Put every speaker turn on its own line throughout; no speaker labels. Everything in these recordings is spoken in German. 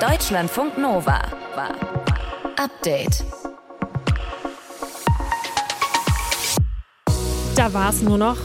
Deutschlandfunk Nova. Update.
Da war es nur noch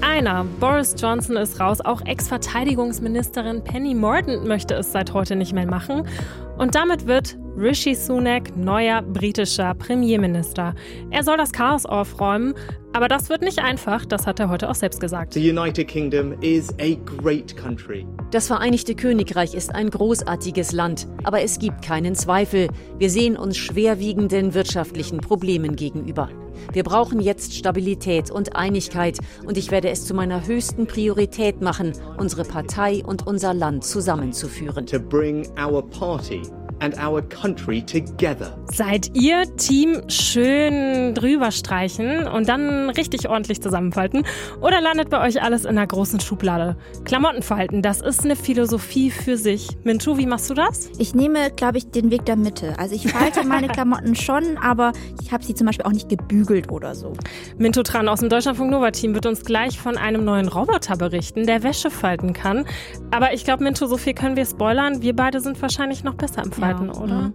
einer. Boris Johnson ist raus. Auch Ex-Verteidigungsministerin Penny Mordaunt möchte es seit heute nicht mehr machen. Und damit wird Rishi Sunak neuer britischer Premierminister. Er soll das Chaos aufräumen, aber das wird nicht einfach, das hat er heute auch selbst gesagt.
The United Kingdom is a great country.
Das Vereinigte Königreich ist ein großartiges Land, aber es gibt keinen Zweifel. Wir sehen uns schwerwiegenden wirtschaftlichen Problemen gegenüber. Wir brauchen jetzt Stabilität und Einigkeit und ich werde es zu meiner höchsten Priorität machen, unsere Partei und unser Land zusammenzuführen.
To bring our party and our country together.
Seid ihr Team schön drüber streichen und dann richtig ordentlich zusammenfalten? Oder landet bei euch alles in einer großen Schublade? Klamotten falten, das ist eine Philosophie für sich. Mintu, wie machst du das?
Ich nehme, glaube ich, den Weg der Mitte. Also ich falte meine Klamotten schon, aber ich habe sie zum Beispiel auch nicht gebügelt oder so.
Mintu Tran aus dem Deutschlandfunk Nova Team wird uns gleich von einem neuen Roboter berichten, der Wäsche falten kann. Aber ich glaube, Mintu, so viel können wir spoilern. Wir beide sind wahrscheinlich noch besser im Falten arbeiten, ja. oder? Mhm.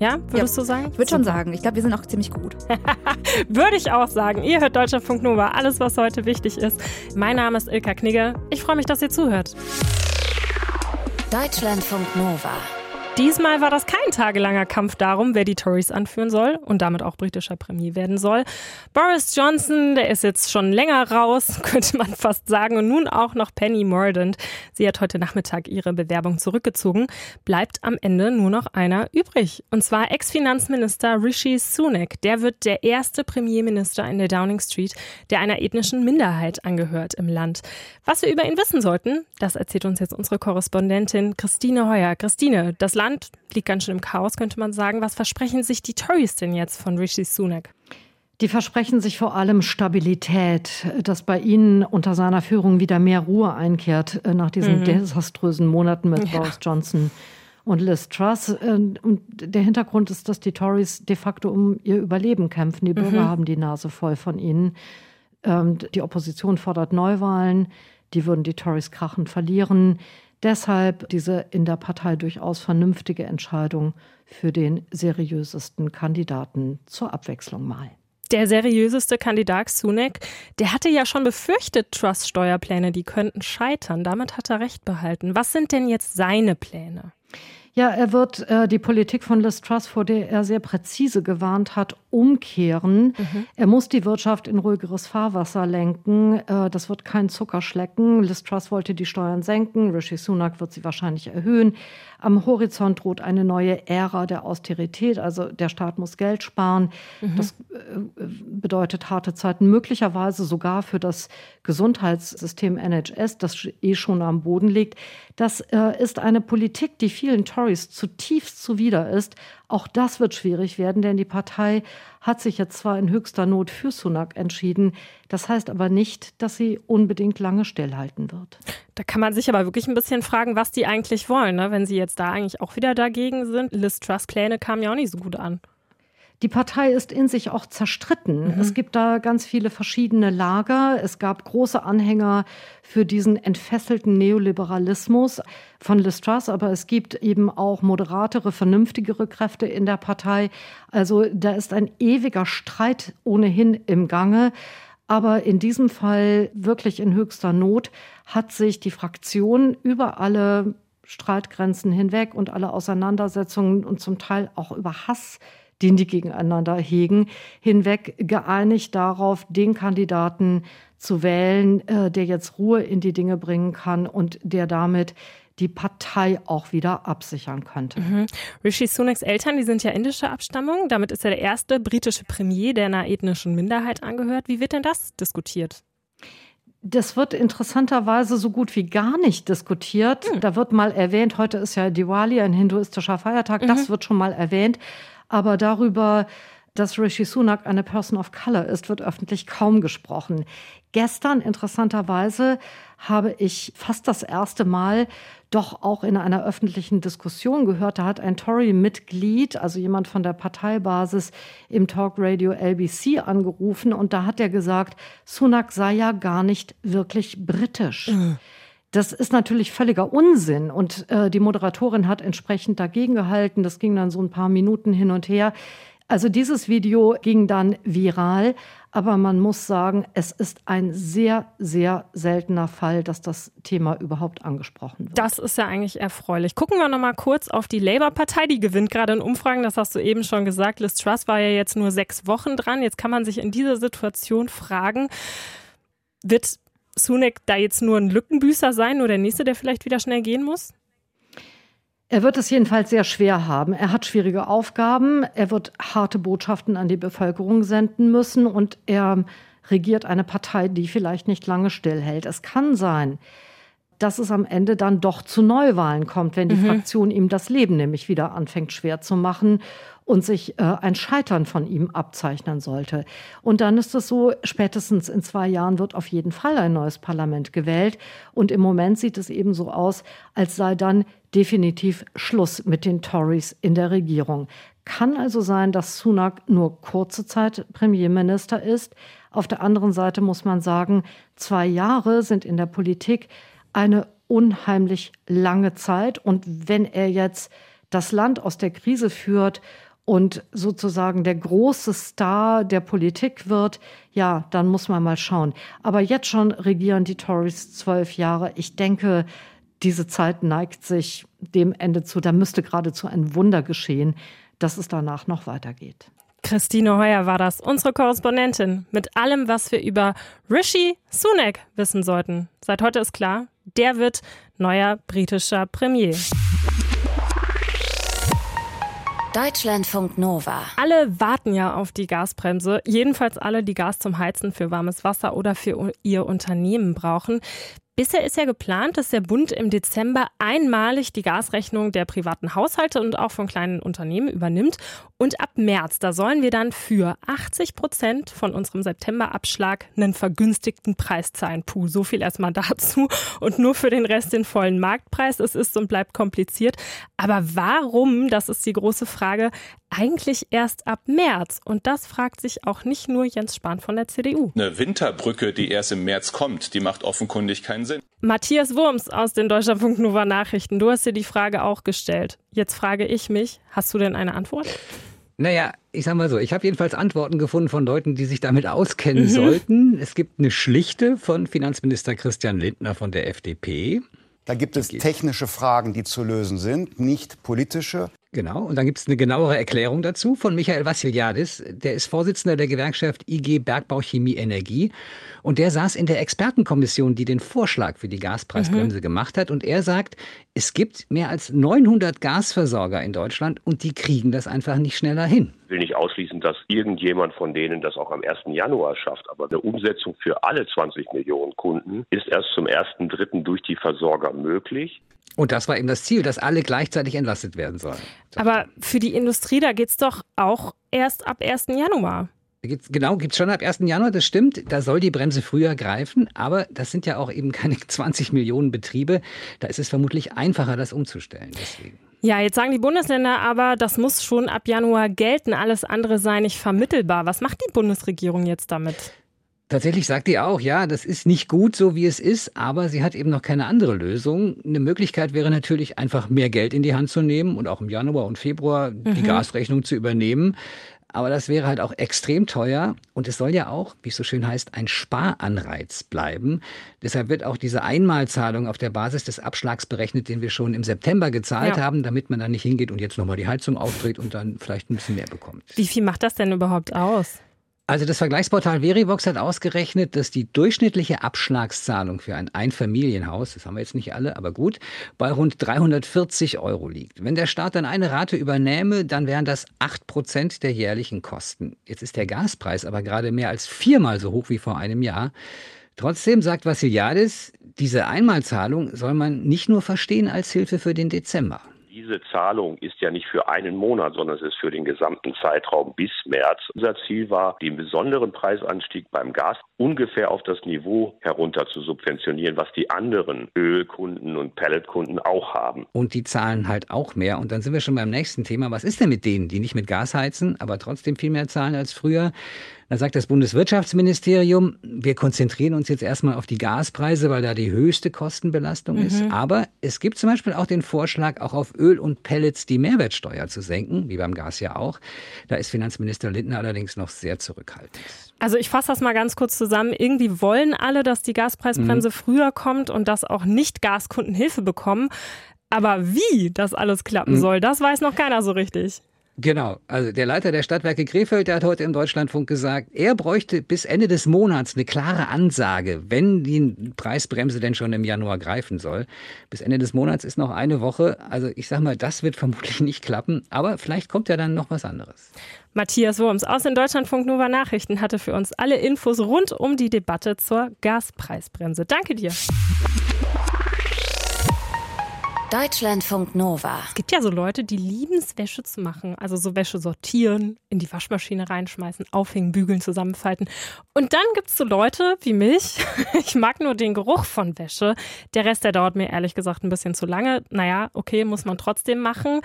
Ja, würdest ja, du sagen?
Ich würde schon sagen. Ich glaube, wir sind auch ziemlich gut.
würde ich auch sagen. Ihr hört Deutschlandfunk Nova, alles, was heute wichtig ist. Mein Name ist Ilka Knigge. Ich freue mich, dass ihr zuhört.
Deutschlandfunk Nova.
Diesmal war das kein tagelanger Kampf darum, wer die Tories anführen soll und damit auch britischer Premier werden soll. Boris Johnson, der ist jetzt schon länger raus, könnte man fast sagen, und nun auch noch Penny Mordaunt. Sie hat heute Nachmittag ihre Bewerbung zurückgezogen. Bleibt am Ende nur noch einer übrig, und zwar Ex-Finanzminister Rishi Sunak. Der wird der erste Premierminister in der Downing Street, der einer ethnischen Minderheit angehört im Land. Was wir über ihn wissen sollten, das erzählt uns jetzt unsere Korrespondentin Christine Heuer. Christine, das Land Land liegt ganz schön im Chaos, könnte man sagen. Was versprechen sich die Tories denn jetzt von Rishi Sunak?
Die versprechen sich vor allem Stabilität, dass bei ihnen unter seiner Führung wieder mehr Ruhe einkehrt äh, nach diesen mhm. desaströsen Monaten mit ja. Boris Johnson und Liz Truss. Äh, und der Hintergrund ist, dass die Tories de facto um ihr Überleben kämpfen. Die Bürger mhm. haben die Nase voll von ihnen. Ähm, die Opposition fordert Neuwahlen. Die würden die Tories krachend verlieren. Deshalb diese in der Partei durchaus vernünftige Entscheidung für den seriösesten Kandidaten zur Abwechslung mal.
Der seriöseste Kandidat Sunak, der hatte ja schon befürchtet, Trust-Steuerpläne, die könnten scheitern. Damit hat er recht behalten. Was sind denn jetzt seine Pläne?
Ja, er wird äh, die Politik von Liz Truss, vor der er sehr präzise gewarnt hat, umkehren. Mhm. Er muss die Wirtschaft in ruhigeres Fahrwasser lenken. Äh, das wird kein Zuckerschlecken. Liz Truss wollte die Steuern senken. Rishi Sunak wird sie wahrscheinlich erhöhen. Am Horizont droht eine neue Ära der Austerität. Also der Staat muss Geld sparen. Mhm. Das äh, bedeutet harte Zeiten, möglicherweise sogar für das Gesundheitssystem NHS, das eh schon am Boden liegt. Das äh, ist eine Politik, die vielen Tories zutiefst zuwider ist. Auch das wird schwierig werden, denn die Partei hat sich jetzt zwar in höchster Not für Sunak entschieden, das heißt aber nicht, dass sie unbedingt lange stillhalten wird.
Da kann man sich aber wirklich ein bisschen fragen, was die eigentlich wollen, ne? wenn sie jetzt da eigentlich auch wieder dagegen sind. Liz Truss Pläne kamen ja auch nicht so gut an.
Die Partei ist in sich auch zerstritten. Mhm. Es gibt da ganz viele verschiedene Lager. Es gab große Anhänger für diesen entfesselten Neoliberalismus von Liz Truss, aber es gibt eben auch moderatere, vernünftigere Kräfte in der Partei. Also da ist ein ewiger Streit ohnehin im Gange. Aber in diesem Fall wirklich in höchster Not hat sich die Fraktion über alle Streitgrenzen hinweg und alle Auseinandersetzungen und zum Teil auch über Hass den die gegeneinander hegen, hinweg geeinigt darauf, den Kandidaten zu wählen, äh, der jetzt Ruhe in die Dinge bringen kann und der damit die Partei auch wieder absichern könnte. Mhm.
Rishi Sunaks Eltern, die sind ja indischer Abstammung. Damit ist er der erste britische Premier, der einer ethnischen Minderheit angehört. Wie wird denn das diskutiert?
Das wird interessanterweise so gut wie gar nicht diskutiert. Hm. Da wird mal erwähnt, heute ist ja Diwali, ein hinduistischer Feiertag, mhm. das wird schon mal erwähnt. Aber darüber, dass Rishi Sunak eine Person of Color ist, wird öffentlich kaum gesprochen. Gestern, interessanterweise, habe ich fast das erste Mal doch auch in einer öffentlichen Diskussion gehört. Da hat ein Tory-Mitglied, also jemand von der Parteibasis, im Talkradio LBC angerufen und da hat er gesagt, Sunak sei ja gar nicht wirklich britisch. Mhm. Das ist natürlich völliger Unsinn. Und äh, die Moderatorin hat entsprechend dagegen gehalten. Das ging dann so ein paar Minuten hin und her. Also dieses Video ging dann viral, aber man muss sagen, es ist ein sehr, sehr seltener Fall, dass das Thema überhaupt angesprochen wird.
Das ist ja eigentlich erfreulich. Gucken wir noch mal kurz auf die Labour-Partei. Die gewinnt gerade in Umfragen, das hast du eben schon gesagt. Liz Truss war ja jetzt nur sechs Wochen dran. Jetzt kann man sich in dieser Situation fragen, wird Sunak da jetzt nur ein Lückenbüßer sein, nur der Nächste, der vielleicht wieder schnell gehen muss?
Er wird es jedenfalls sehr schwer haben. Er hat schwierige Aufgaben. Er wird harte Botschaften an die Bevölkerung senden müssen und er regiert eine Partei, die vielleicht nicht lange stillhält. Es kann sein, dass es am Ende dann doch zu Neuwahlen kommt, wenn die mhm. Fraktion ihm das Leben nämlich wieder anfängt schwer zu machen und sich äh, ein Scheitern von ihm abzeichnen sollte. Und dann ist es so, spätestens in zwei Jahren wird auf jeden Fall ein neues Parlament gewählt. Und im Moment sieht es eben so aus, als sei dann definitiv Schluss mit den Tories in der Regierung. Kann also sein, dass Sunak nur kurze Zeit Premierminister ist. Auf der anderen Seite muss man sagen, zwei Jahre sind in der Politik eine unheimlich lange Zeit. Und wenn er jetzt das Land aus der Krise führt und sozusagen der große Star der Politik wird, ja, dann muss man mal schauen. Aber jetzt schon regieren die Tories zwölf Jahre. Ich denke, diese Zeit neigt sich dem Ende zu. Da müsste geradezu ein Wunder geschehen, dass es danach noch weitergeht.
Christine Heuer war das, unsere Korrespondentin, mit allem, was wir über Rishi Sunak wissen sollten. Seit heute ist klar, der wird neuer britischer Premier.
Deutschlandfunk Nova.
Alle warten ja auf die Gasbremse. Jedenfalls alle, die Gas zum Heizen für warmes Wasser oder für ihr Unternehmen brauchen. Bisher ist ja geplant, dass der Bund im Dezember einmalig die Gasrechnung der privaten Haushalte und auch von kleinen Unternehmen übernimmt. Und ab März, da sollen wir dann für 80 Prozent von unserem Septemberabschlag einen vergünstigten Preis zahlen. Puh, so viel erstmal dazu. Und nur für den Rest den vollen Marktpreis. Es ist und bleibt kompliziert. Aber warum, das ist die große Frage, eigentlich erst ab März? Und das fragt sich auch nicht nur Jens Spahn von der CDU.
Eine Winterbrücke, die erst im März kommt, die macht offenkundig keinen Sinn.
Matthias Wurms aus den Deutschlandfunk Nova Nachrichten, du hast dir die Frage auch gestellt. Jetzt frage ich mich, hast du denn eine Antwort?
Naja, ich sag mal so, ich habe jedenfalls Antworten gefunden von Leuten, die sich damit auskennen mhm. sollten. Es gibt eine schlichte von Finanzminister Christian Lindner von der FDP.
Da gibt es technische Fragen, die zu lösen sind, nicht politische.
Genau, und dann gibt es eine genauere Erklärung dazu von Michael Vassiliadis. Der ist Vorsitzender der Gewerkschaft IG Bergbau Chemie Energie. Und der saß in der Expertenkommission, die den Vorschlag für die Gaspreisbremse mhm. gemacht hat. Und er sagt, es gibt mehr als 900 Gasversorger in Deutschland und die kriegen das einfach nicht schneller hin.
Ich will nicht ausschließen, dass irgendjemand von denen das auch am 1. Januar schafft. Aber eine Umsetzung für alle 20 Millionen Kunden ist erst zum 1.3. durch die Versorger möglich.
Und das war eben das Ziel, dass alle gleichzeitig entlastet werden sollen.
Aber für die Industrie, da geht es doch auch erst ab 1. Januar.
Gibt's, genau, gibt es schon ab 1. Januar, das stimmt. Da soll die Bremse früher greifen, aber das sind ja auch eben keine 20 Millionen Betriebe. Da ist es vermutlich einfacher, das umzustellen. Deswegen.
Ja, jetzt sagen die Bundesländer aber, das muss schon ab Januar gelten. Alles andere sei nicht vermittelbar. Was macht die Bundesregierung jetzt damit?
Tatsächlich sagt die auch, ja, das ist nicht gut, so wie es ist, aber sie hat eben noch keine andere Lösung. Eine Möglichkeit wäre natürlich einfach mehr Geld in die Hand zu nehmen und auch im Januar und Februar mhm. die Gasrechnung zu übernehmen. Aber das wäre halt auch extrem teuer und es soll ja auch, wie es so schön heißt, ein Sparanreiz bleiben. Deshalb wird auch diese Einmalzahlung auf der Basis des Abschlags berechnet, den wir schon im September gezahlt ja. haben, damit man dann nicht hingeht und jetzt nochmal die Heizung aufdreht und dann vielleicht ein bisschen mehr bekommt.
Wie viel macht das denn überhaupt aus?
Also das Vergleichsportal Verivox hat ausgerechnet, dass die durchschnittliche Abschlagszahlung für ein Einfamilienhaus, das haben wir jetzt nicht alle, aber gut, bei rund 340 Euro liegt. Wenn der Staat dann eine Rate übernähme, dann wären das 8 Prozent der jährlichen Kosten. Jetzt ist der Gaspreis aber gerade mehr als viermal so hoch wie vor einem Jahr. Trotzdem sagt Vassiliadis, diese Einmalzahlung soll man nicht nur verstehen als Hilfe für den Dezember
diese Zahlung ist ja nicht für einen Monat, sondern es ist für den gesamten Zeitraum bis März. Unser Ziel war, den besonderen Preisanstieg beim Gas ungefähr auf das Niveau herunter zu subventionieren, was die anderen Ölkunden und Pelletkunden auch haben.
Und die zahlen halt auch mehr. Und dann sind wir schon beim nächsten Thema. Was ist denn mit denen, die nicht mit Gas heizen, aber trotzdem viel mehr zahlen als früher? Da sagt das Bundeswirtschaftsministerium, wir konzentrieren uns jetzt erstmal auf die Gaspreise, weil da die höchste Kostenbelastung mhm. ist. Aber es gibt zum Beispiel auch den Vorschlag, auch auf Öl und Pellets die Mehrwertsteuer zu senken, wie beim Gas ja auch. Da ist Finanzminister Lindner allerdings noch sehr zurückhaltend.
Also ich fasse das mal ganz kurz zusammen. Irgendwie wollen alle, dass die Gaspreisbremse mhm. früher kommt und dass auch Nicht-Gaskunden Hilfe bekommen. Aber wie das alles klappen mhm. soll, das weiß noch keiner so richtig.
Genau, also der Leiter der Stadtwerke Krefeld, der hat heute im Deutschlandfunk gesagt, er bräuchte bis Ende des Monats eine klare Ansage, wenn die Preisbremse denn schon im Januar greifen soll. Bis Ende des Monats ist noch eine Woche. Also ich sag mal, das wird vermutlich nicht klappen, aber vielleicht kommt ja dann noch was anderes.
Matthias Wurms aus den Deutschlandfunk Nova Nachrichten hatte für uns alle Infos rund um die Debatte zur Gaspreisbremse. Danke dir.
Deutschlandfunk Nova.
Es gibt ja so Leute, die lieben es, Wäsche zu machen. Also so Wäsche sortieren, in die Waschmaschine reinschmeißen, aufhängen, bügeln, zusammenfalten. Und dann gibt es so Leute wie mich. Ich mag nur den Geruch von Wäsche. Der Rest, der dauert mir ehrlich gesagt ein bisschen zu lange. Naja, okay, muss man trotzdem machen.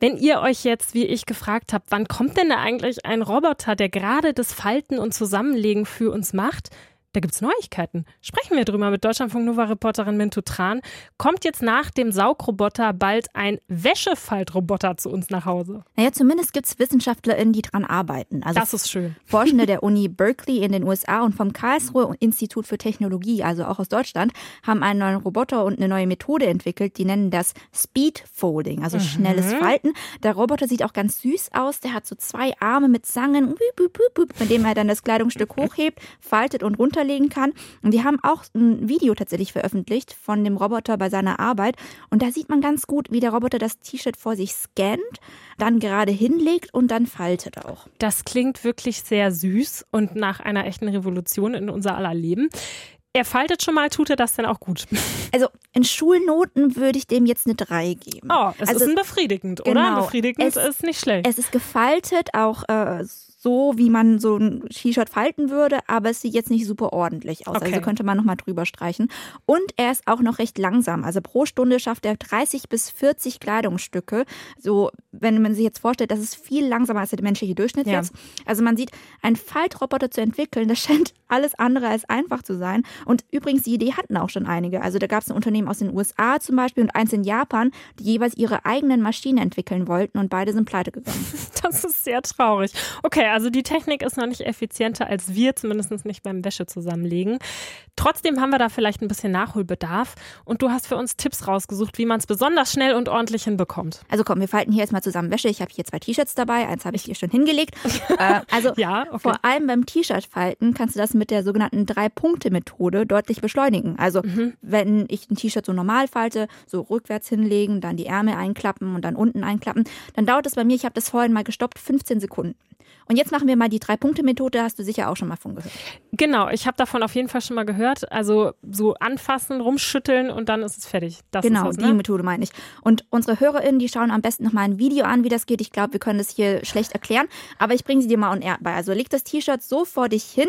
Wenn ihr euch jetzt, wie ich, gefragt habt, wann kommt denn da eigentlich ein Roboter, der gerade das Falten und Zusammenlegen für uns macht, da gibt es Neuigkeiten. Sprechen wir drüber mit Deutschlandfunk Nova-Reporterin Mintu Tran. Kommt jetzt nach dem Saugroboter bald ein Wäschefaltroboter zu uns nach Hause?
Naja, zumindest gibt es WissenschaftlerInnen, die dran arbeiten.
Also das ist schön.
Forschende der Uni Berkeley in den USA und vom Karlsruhe Institut für Technologie, also auch aus Deutschland, haben einen neuen Roboter und eine neue Methode entwickelt. Die nennen das Speed Folding, also mhm. schnelles Falten. Der Roboter sieht auch ganz süß aus. Der hat so zwei Arme mit Zangen, mit dem er dann das Kleidungsstück hochhebt, faltet und runter runterlegen kann. Und die haben auch ein Video tatsächlich veröffentlicht von dem Roboter bei seiner Arbeit. Und da sieht man ganz gut, wie der Roboter das T-Shirt vor sich scannt, dann gerade hinlegt und dann faltet auch.
Das klingt wirklich sehr süß und nach einer echten Revolution in unser aller Leben. Er faltet schon mal, tut er das denn auch gut?
Also in Schulnoten würde ich dem jetzt eine 3 geben.
Oh, es
also,
ist ein befriedigend, genau, oder? Befriedigend es, ist nicht schlecht.
Es ist gefaltet, auch äh, so, wie man so ein T-Shirt falten würde, aber es sieht jetzt nicht super ordentlich aus. Also okay. Also könnte man nochmal drüber streichen. Und er ist auch noch recht langsam. Also pro Stunde schafft er 30 bis 40 Kleidungsstücke. So, wenn man sich jetzt vorstellt, das ist viel langsamer als der menschliche Durchschnitt ja. jetzt. Also man sieht, einen Faltroboter zu entwickeln, das scheint alles andere als einfach zu sein. Und übrigens, die Idee hatten auch schon einige. Also da gab es ein Unternehmen aus den USA zum Beispiel und eins in Japan, die jeweils ihre eigenen Maschinen entwickeln wollten und beide sind pleite gegangen.
Das ist sehr traurig. Okay, also die Technik ist noch nicht effizienter als wir, zumindest nicht beim Wäsche zusammenlegen. Trotzdem haben wir da vielleicht ein bisschen Nachholbedarf und du hast für uns Tipps rausgesucht, wie man es besonders schnell und ordentlich hinbekommt.
Also komm, wir falten hier jetzt mal zusammen Wäsche. Ich habe hier zwei T-Shirts dabei, eins habe ich hier schon hingelegt. äh, also ja, okay. vor allem beim T-Shirt falten kannst du das mit der sogenannten Drei-Punkte-Methode deutlich beschleunigen. Also mhm. wenn ich ein T-Shirt so normal falte, so rückwärts hinlegen, dann die Ärmel einklappen und dann unten einklappen, dann dauert es bei mir, ich habe das vorhin mal gestoppt, 15 Sekunden. Und jetzt machen wir mal die Drei-Punkte-Methode, hast du sicher auch schon mal von gehört.
Genau, ich habe davon auf jeden Fall schon mal gehört. Also so anfassen, rumschütteln und dann ist es fertig.
Das genau,
es,
ne? die Methode meine ich. Und unsere HörerInnen, die schauen am besten noch mal ein Video an, wie das geht. Ich glaube, wir können das hier schlecht erklären, aber ich bringe sie dir mal on air bei. Also leg das T-Shirt so vor dich hin,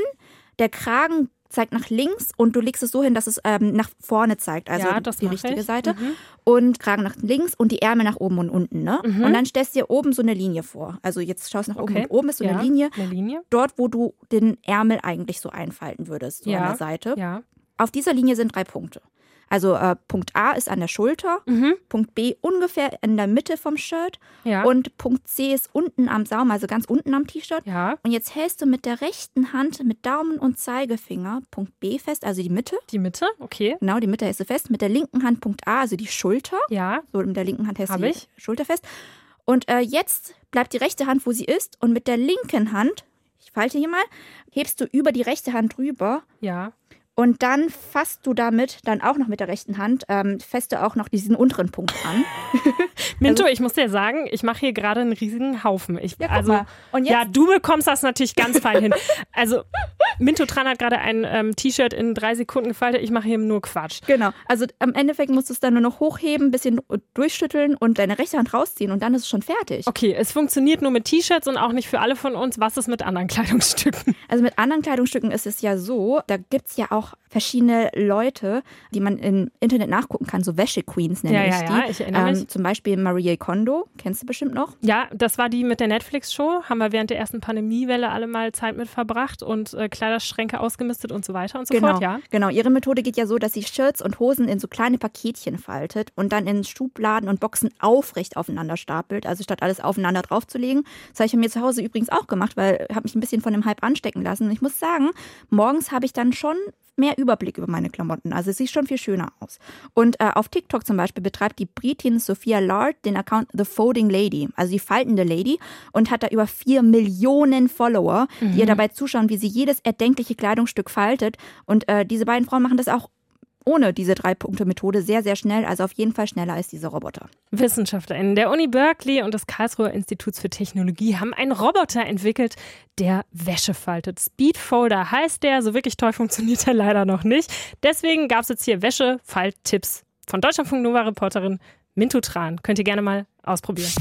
der Kragen zeigt nach links und du legst es so hin, dass es ähm, nach vorne zeigt, also ja, die richtige ich. Seite. Mhm. Und Kragen nach links und die Ärmel nach oben und unten. Ne? Mhm. Und dann stellst du dir oben so eine Linie vor. Also jetzt schaust du nach oben okay. und oben ist so ja, eine, Linie,
eine Linie.
Dort, wo du den Ärmel eigentlich so einfalten würdest, so ja. an der Seite.
Ja.
Auf dieser Linie sind drei Punkte. Also äh, Punkt A ist an der Schulter, mhm. Punkt B ungefähr in der Mitte vom Shirt ja. und Punkt C ist unten am Saum, also ganz unten am T-Shirt.
Ja.
Und jetzt hältst du mit der rechten Hand mit Daumen und Zeigefinger Punkt B fest, also die Mitte.
Die Mitte, okay.
Genau, die Mitte hältst du fest. Mit der linken Hand Punkt A, also die Schulter.
Ja.
So mit der linken Hand hältst
du
die
ich.
Schulter fest. Und äh, jetzt bleibt die rechte Hand, wo sie ist, und mit der linken Hand, ich falte hier mal, hebst du über die rechte Hand drüber.
Ja.
Und dann fasst du damit dann auch noch mit der rechten Hand, ähm, fest du auch noch diesen unteren Punkt an.
Minto, also, ich muss dir sagen, ich mache hier gerade einen riesigen Haufen. Ich,
ja,
also, ja, du bekommst das natürlich ganz fein hin. Also, Minto Tran hat gerade ein ähm, T-Shirt in drei Sekunden gefaltet. Ich mache hier nur Quatsch.
Genau. Also, am Endeffekt musst du es dann nur noch hochheben, ein bisschen durchschütteln und deine rechte Hand rausziehen und dann ist es schon fertig.
Okay, es funktioniert nur mit T-Shirts und auch nicht für alle von uns. Was ist mit anderen Kleidungsstücken?
Also, mit anderen Kleidungsstücken ist es ja so, da gibt es ja auch rapport verschiedene Leute, die man im Internet nachgucken kann, so Wäsche-Queens nenne
ja,
ich
ja,
die.
Ja, ich erinnere mich.
Ähm, zum Beispiel Marie Kondo, kennst du bestimmt noch?
Ja, das war die mit der Netflix-Show, haben wir während der ersten Pandemiewelle alle mal Zeit mit verbracht und äh, Kleiderschränke ausgemistet und so weiter und so
genau,
fort, ja.
Genau, ihre Methode geht ja so, dass sie Shirts und Hosen in so kleine Paketchen faltet und dann in Schubladen und Boxen aufrecht aufeinander stapelt, also statt alles aufeinander draufzulegen. Das habe ich bei mir zu Hause übrigens auch gemacht, weil ich habe mich ein bisschen von dem Hype anstecken lassen. Und ich muss sagen, morgens habe ich dann schon mehr Überblick über meine Klamotten. Also es sieht schon viel schöner aus. Und äh, auf TikTok zum Beispiel betreibt die Britin Sophia Lard den Account The Folding Lady, also die faltende Lady, und hat da über vier Millionen Follower, mhm. die ihr dabei zuschauen, wie sie jedes erdenkliche Kleidungsstück faltet. Und äh, diese beiden Frauen machen das auch ohne diese Drei-Punkte-Methode sehr, sehr schnell, also auf jeden Fall schneller als diese Roboter.
WissenschaftlerInnen der Uni Berkeley und des Karlsruher Instituts für Technologie haben einen Roboter entwickelt, der Wäsche faltet. Speedfolder heißt der, so wirklich toll funktioniert er leider noch nicht. Deswegen gab es jetzt hier Wäsche-Falt-Tipps von Deutschlandfunk Nova-Reporterin Mintu Tran. Könnt ihr gerne mal ausprobieren.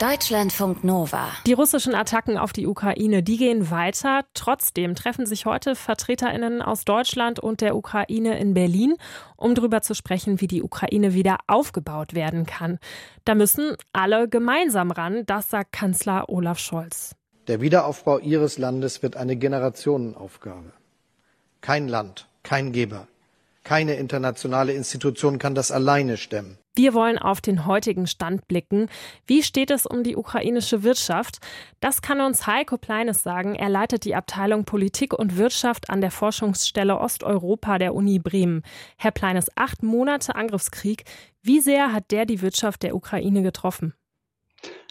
Deutschlandfunk Nova.
Die russischen Attacken auf die Ukraine, die gehen weiter. Trotzdem treffen sich heute VertreterInnen aus Deutschland und der Ukraine in Berlin, um darüber zu sprechen, wie die Ukraine wieder aufgebaut werden kann. Da müssen alle gemeinsam ran, das sagt Kanzler Olaf Scholz.
Der Wiederaufbau Ihres Landes wird eine Generationenaufgabe. Kein Land, kein Geber, keine internationale Institution kann das alleine stemmen.
Wir wollen auf den heutigen Stand blicken. Wie steht es um die ukrainische Wirtschaft? Das kann uns Heiko Pleines sagen. Er leitet die Abteilung Politik und Wirtschaft an der Forschungsstelle Osteuropa der Uni Bremen. Herr Pleines, acht Monate Angriffskrieg. Wie sehr hat der die Wirtschaft der Ukraine getroffen?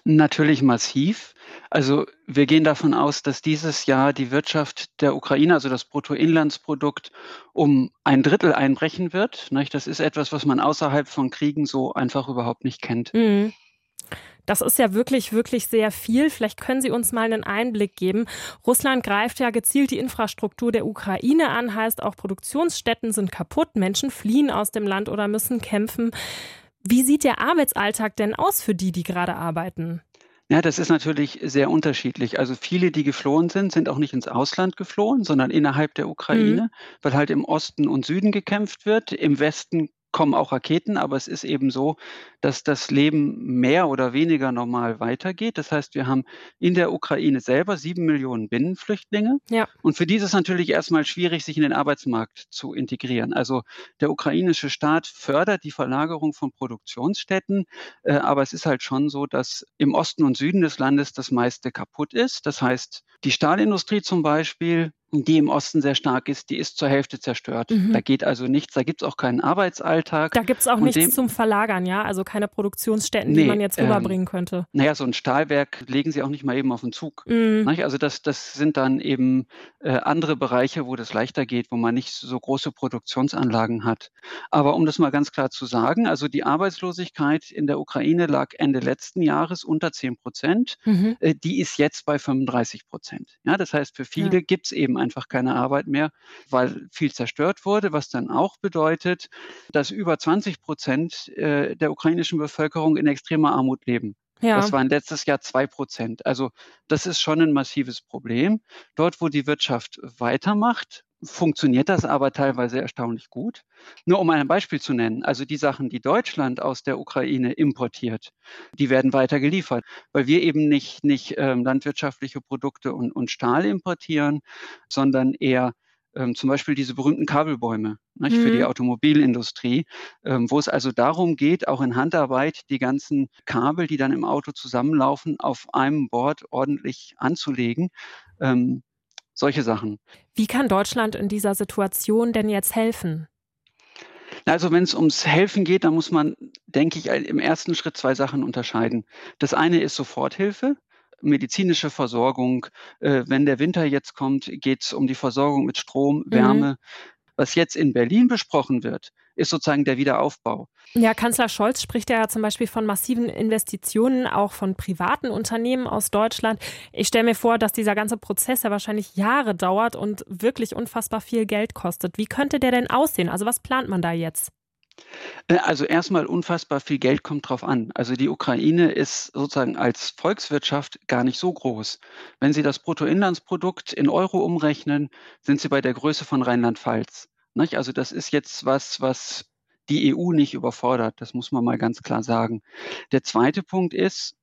Natürlich massiv. Also wir gehen davon aus, dass dieses Jahr die Wirtschaft der Ukraine, also das Bruttoinlandsprodukt, um ein Drittel einbrechen wird. Das ist etwas, was man außerhalb von Kriegen so einfach überhaupt nicht kennt.
Mhm. Das ist ja wirklich, wirklich sehr viel. Vielleicht können Sie uns mal einen Einblick geben. Russland greift ja gezielt die Infrastruktur der Ukraine an, heißt auch Produktionsstätten sind kaputt, Menschen fliehen aus dem Land oder müssen kämpfen. Wie sieht der Arbeitsalltag denn aus für die, die gerade arbeiten?
Ja, das ist natürlich sehr unterschiedlich. Also viele, die geflohen sind, sind auch nicht ins Ausland geflohen, sondern innerhalb der Ukraine, mhm. weil halt im Osten und Süden gekämpft wird. Im Westen kommen auch Raketen, aber es ist eben so, dass das Leben mehr oder weniger normal weitergeht. Das heißt, wir haben in der Ukraine selber sieben Millionen Binnenflüchtlinge. Ja. Und für die ist es natürlich erstmal schwierig, sich in den Arbeitsmarkt zu integrieren. Also der ukrainische Staat fördert die Verlagerung von Produktionsstätten, äh, aber es ist halt schon so, dass im Osten und Süden des Landes das meiste kaputt ist. Das heißt, die Stahlindustrie zum Beispiel die im Osten sehr stark ist, die ist zur Hälfte zerstört. Mhm. Da geht also nichts, da gibt es auch keinen Arbeitsalltag.
Da gibt es auch
Und
nichts
dem,
zum Verlagern, ja? Also keine Produktionsstätten, nee, die man jetzt rüberbringen ähm, könnte.
Naja, so ein Stahlwerk legen sie auch nicht mal eben auf den Zug. Mhm. Also das, das sind dann eben äh, andere Bereiche, wo das leichter geht, wo man nicht so große Produktionsanlagen hat. Aber um das mal ganz klar zu sagen, also die Arbeitslosigkeit in der Ukraine lag Ende letzten Jahres unter 10 Prozent. Mhm. Äh, die ist jetzt bei 35 Prozent. Ja, das heißt, für viele ja. gibt es eben einfach keine Arbeit mehr, weil viel zerstört wurde, was dann auch bedeutet, dass über 20 Prozent äh, der ukrainischen Bevölkerung in extremer Armut leben. Ja. Das waren letztes Jahr zwei Prozent. Also das ist schon ein massives Problem. Dort, wo die Wirtschaft weitermacht, funktioniert das aber teilweise erstaunlich gut. Nur um ein Beispiel zu nennen, also die Sachen, die Deutschland aus der Ukraine importiert, die werden weiter geliefert, weil wir eben nicht, nicht ähm, landwirtschaftliche Produkte und, und Stahl importieren, sondern eher ähm, zum Beispiel diese berühmten Kabelbäume nicht, mhm. für die mhm. Automobilindustrie, ähm, wo es also darum geht, auch in Handarbeit die ganzen Kabel, die dann im Auto zusammenlaufen, auf einem Board ordentlich anzulegen. Ähm, solche Sachen.
Wie kann Deutschland in dieser Situation denn jetzt helfen?
Also wenn es ums Helfen geht, dann muss man, denke ich, im ersten Schritt zwei Sachen unterscheiden. Das eine ist Soforthilfe, medizinische Versorgung. Äh, wenn der Winter jetzt kommt, geht es um die Versorgung mit Strom, mhm. Wärme. Mhm. Was jetzt in Berlin besprochen wird, ist sozusagen der Wiederaufbau.
Ja, Kanzler Scholz spricht ja zum Beispiel von massiven Investitionen auch von privaten Unternehmen aus Deutschland. Ich stelle mir vor, dass dieser ganze Prozess ja wahrscheinlich Jahre dauert und wirklich unfassbar viel Geld kostet. Wie könnte der denn aussehen? Also was plant man da jetzt?
Äh, also erstmal unfassbar viel Geld kommt drauf an. Also die Ukraine ist sozusagen als Volkswirtschaft gar nicht so groß. Wenn Sie das Bruttoinlandsprodukt in Euro umrechnen, sind Sie bei der Größe von Rheinland-Pfalz. Also das ist jetzt was, was die EU nicht überfordert. Das muss man mal ganz klar sagen. Der zweite Punkt ist,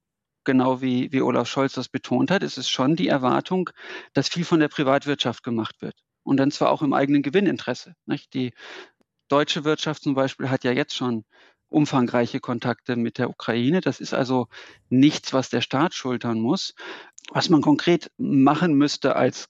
genau wie, wie Olaf Scholz das betont hat, ist es schon die Erwartung, dass viel von der Privatwirtschaft gemacht wird. Und dann zwar auch im eigenen Gewinninteresse. Nicht? Die deutsche Wirtschaft zum Beispiel hat ja jetzt schon umfangreiche Kontakte mit der Ukraine. Das ist also nichts, was der Staat schultern muss. Was man konkret machen müsste als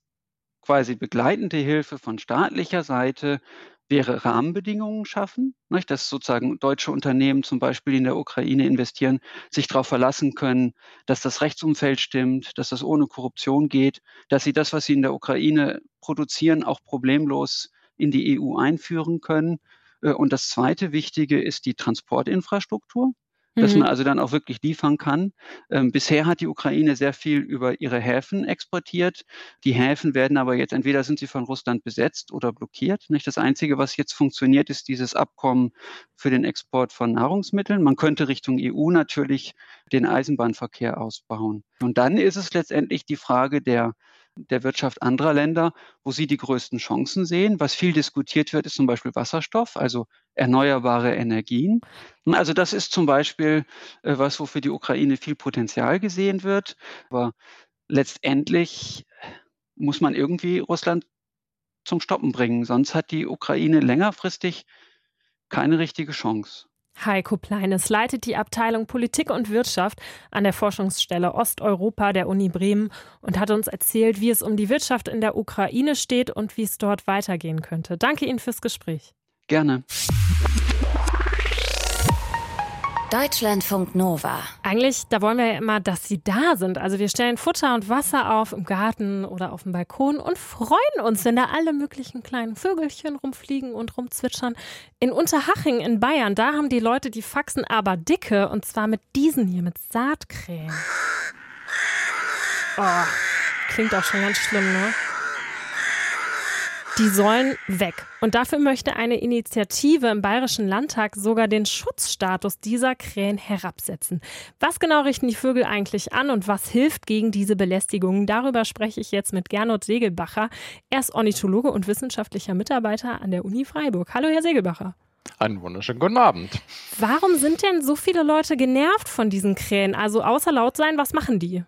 quasi begleitende Hilfe von staatlicher Seite, wäre Rahmenbedingungen schaffen, nicht? dass sozusagen deutsche Unternehmen zum Beispiel in der Ukraine investieren, sich darauf verlassen können, dass das Rechtsumfeld stimmt, dass das ohne Korruption geht, dass sie das, was sie in der Ukraine produzieren, auch problemlos in die EU einführen können. Äh, und das zweite Wichtige ist die Transportinfrastruktur dass mhm. man also dann auch wirklich liefern kann. Ähm, bisher hat die Ukraine sehr viel über ihre Häfen exportiert. Die Häfen werden aber jetzt entweder sind sie von Russland besetzt oder blockiert. Nicht? Das Einzige, was jetzt funktioniert, ist dieses Abkommen für den Export von Nahrungsmitteln. Man könnte Richtung EU natürlich den Eisenbahnverkehr ausbauen. Und dann ist es letztendlich die Frage der der Wirtschaft anderer Länder, wo sie die größten Chancen sehen. Was viel diskutiert wird, ist zum Beispiel Wasserstoff, also erneuerbare Energien. Also das ist zum Beispiel äh, was, wofür die Ukraine viel Potenzial gesehen wird. Aber letztendlich muss man irgendwie Russland zum Stoppen bringen, sonst hat die Ukraine längerfristig keine richtige Chance.
Heiko Pleines leitet die Abteilung Politik und Wirtschaft an der Forschungsstelle Osteuropa der Uni Bremen und hat uns erzählt, wie es um die Wirtschaft in der Ukraine steht und wie es dort weitergehen könnte. Danke Ihnen fürs Gespräch.
Gerne.
Deutschlandfunk Nova.
Eigentlich, da wollen wir ja immer, dass sie da sind. Also wir stellen Futter und Wasser auf im Garten oder auf dem Balkon und freuen uns, wenn da alle möglichen kleinen Vögelchen rumfliegen und rumzwitschern. In Unterhaching in Bayern, da haben die Leute die Faxen aber dicke und zwar mit diesen hier, mit Saatkrähen. Oh, klingt auch schon ganz schlimm, ne? Die sollen weg. Und dafür möchte eine Initiative im Bayerischen Landtag sogar den Schutzstatus dieser Krähen herabsetzen. Was genau richten die Vögel eigentlich an und was hilft gegen diese Belästigungen? Darüber spreche ich jetzt mit Gernot Segelbacher. Er ist Ornithologe und wissenschaftlicher Mitarbeiter an der Uni Freiburg. Hallo, Herr Segelbacher.
Einen wunderschönen guten Abend.
Warum sind denn so viele Leute genervt von diesen Krähen? Also außer laut sein, was machen die?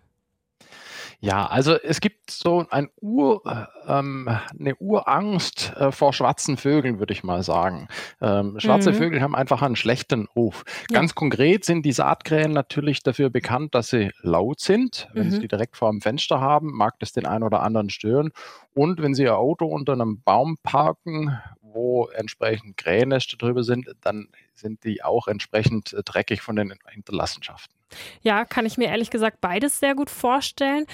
Ja, also es gibt so ein Ur, ähm, eine Urangst äh, vor schwarzen Vögeln, würde ich mal sagen. Ähm, schwarze mhm. Vögel haben einfach einen schlechten Ruf. Ja. Ganz konkret sind die Saatkrähen natürlich dafür bekannt, dass sie laut sind. Wenn mhm. sie die direkt vor dem Fenster haben, mag das den einen oder anderen stören. Und wenn sie ihr Auto unter einem Baum parken, wo entsprechend Krähennester drüber sind, dann sind die auch entsprechend äh, dreckig von den Hinterlassenschaften.
Ja, kann ich mir ehrlich gesagt beides sehr gut vorstellen.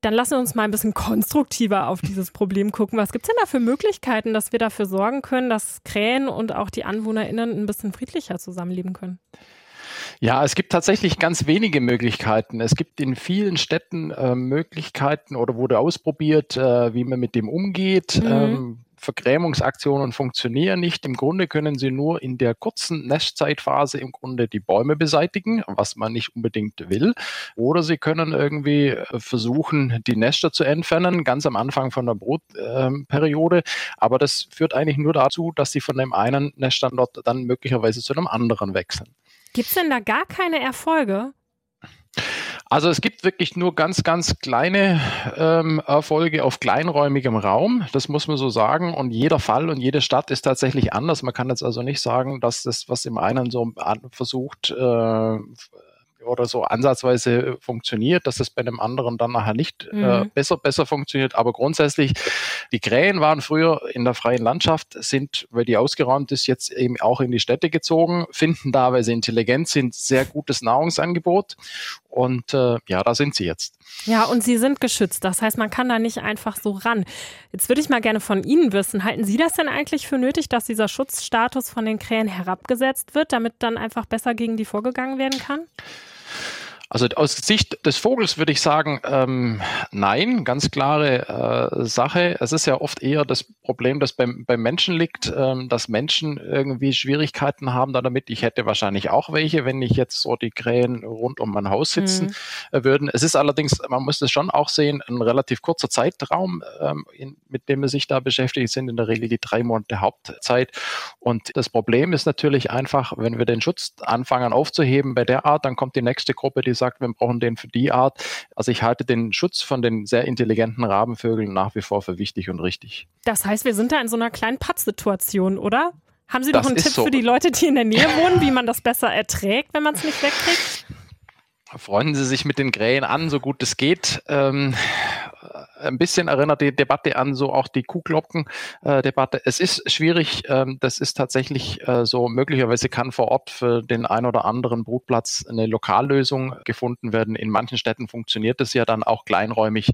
Dann lassen wir uns mal ein bisschen konstruktiver auf dieses Problem gucken. Was gibt es denn da für Möglichkeiten, dass wir dafür sorgen können, dass Krähen und auch die AnwohnerInnen ein bisschen friedlicher zusammenleben können?
Ja, es gibt tatsächlich ganz wenige Möglichkeiten. Es gibt in vielen Städten äh, Möglichkeiten oder wurde ausprobiert, äh, wie man mit dem umgeht. Mhm. Ähm, Vergrämungsaktionen funktionieren nicht. Im Grunde können sie nur in der kurzen Nestzeitphase im Grunde die Bäume beseitigen, was man nicht unbedingt will. Oder sie können irgendwie äh, versuchen, die Nester zu entfernen, ganz am Anfang von der Brutperiode. Aber das führt eigentlich nur dazu, dass sie von dem einen Neststandort dann möglicherweise zu einem anderen wechseln.
Gibt es denn da gar keine Erfolge?
Also es gibt wirklich nur ganz, ganz kleine ähm, Erfolge auf kleinräumigem Raum, das muss man so sagen. Und jeder Fall und jede Stadt ist tatsächlich anders. Man kann jetzt also nicht sagen, dass das, was im einen so versucht, äh, oder so ansatzweise funktioniert, dass das bei einem anderen dann nachher nicht äh, mhm. äh, besser, besser funktioniert. Aber grundsätzlich, die Krähen waren früher in der freien Landschaft, sind, weil die ausgeräumt ist, jetzt eben auch in die Städte gezogen, finden da, weil sie intelligent sind, sehr gutes Nahrungsangebot. Und äh, ja, da sind sie jetzt.
Ja, und sie sind geschützt. Das heißt, man kann da nicht einfach so ran. Jetzt würde ich mal gerne von Ihnen wissen, halten Sie das denn eigentlich für nötig, dass dieser Schutzstatus von den Krähen herabgesetzt wird, damit dann einfach besser gegen die vorgegangen werden kann?
Also aus Sicht des Vogels würde ich sagen, ähm, nein, ganz klare äh, Sache. Es ist ja oft eher das Problem, das beim, beim Menschen liegt, ähm, dass Menschen irgendwie Schwierigkeiten haben damit. Ich hätte wahrscheinlich auch welche, wenn ich jetzt so die Krähen rund um mein Haus sitzen mhm. würden. Es ist allerdings, man muss das schon auch sehen, ein relativ kurzer Zeitraum, ähm, in, mit dem wir sich da beschäftigt sind, in der Regel die drei Monate Hauptzeit. Und das Problem ist natürlich einfach, wenn wir den Schutz anfangen aufzuheben bei der Art, dann kommt die nächste Gruppe, die sagt, wir brauchen den für die Art. Also ich halte den Schutz von den sehr intelligenten Rabenvögeln nach wie vor für wichtig und richtig.
Das heißt, wir sind da in so einer kleinen Pattsituation, oder? Haben Sie das noch einen Tipp so. für die Leute, die in der Nähe wohnen, wie man das besser erträgt, wenn man es nicht wegkriegt?
Freunden Sie sich mit den Krähen an, so gut es geht. Ähm, ein bisschen erinnert die Debatte an so auch die Kuhglocken-Debatte. Äh, es ist schwierig, ähm, das ist tatsächlich äh, so, möglicherweise kann vor Ort für den ein oder anderen Brutplatz eine Lokallösung gefunden werden. In manchen Städten funktioniert das ja dann auch kleinräumig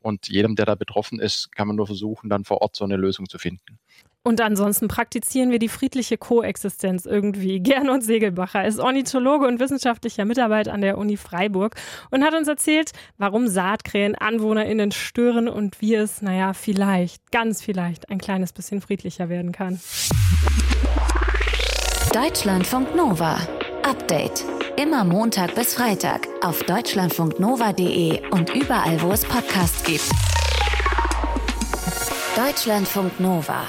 und jedem, der da betroffen ist, kann man nur versuchen, dann vor Ort so eine Lösung zu finden.
Und ansonsten praktizieren wir die friedliche Koexistenz irgendwie. Gernot Segelbacher ist Ornithologe und wissenschaftlicher Mitarbeiter an der Uni Freiburg und hat uns erzählt, warum Saatkrähen AnwohnerInnen stören und wie es, naja, vielleicht, ganz vielleicht, ein kleines bisschen friedlicher werden kann.
Deutschlandfunk Nova. Update. Immer Montag bis Freitag auf deutschlandfunknova.de und überall, wo es Podcasts gibt. Deutschlandfunk Nova.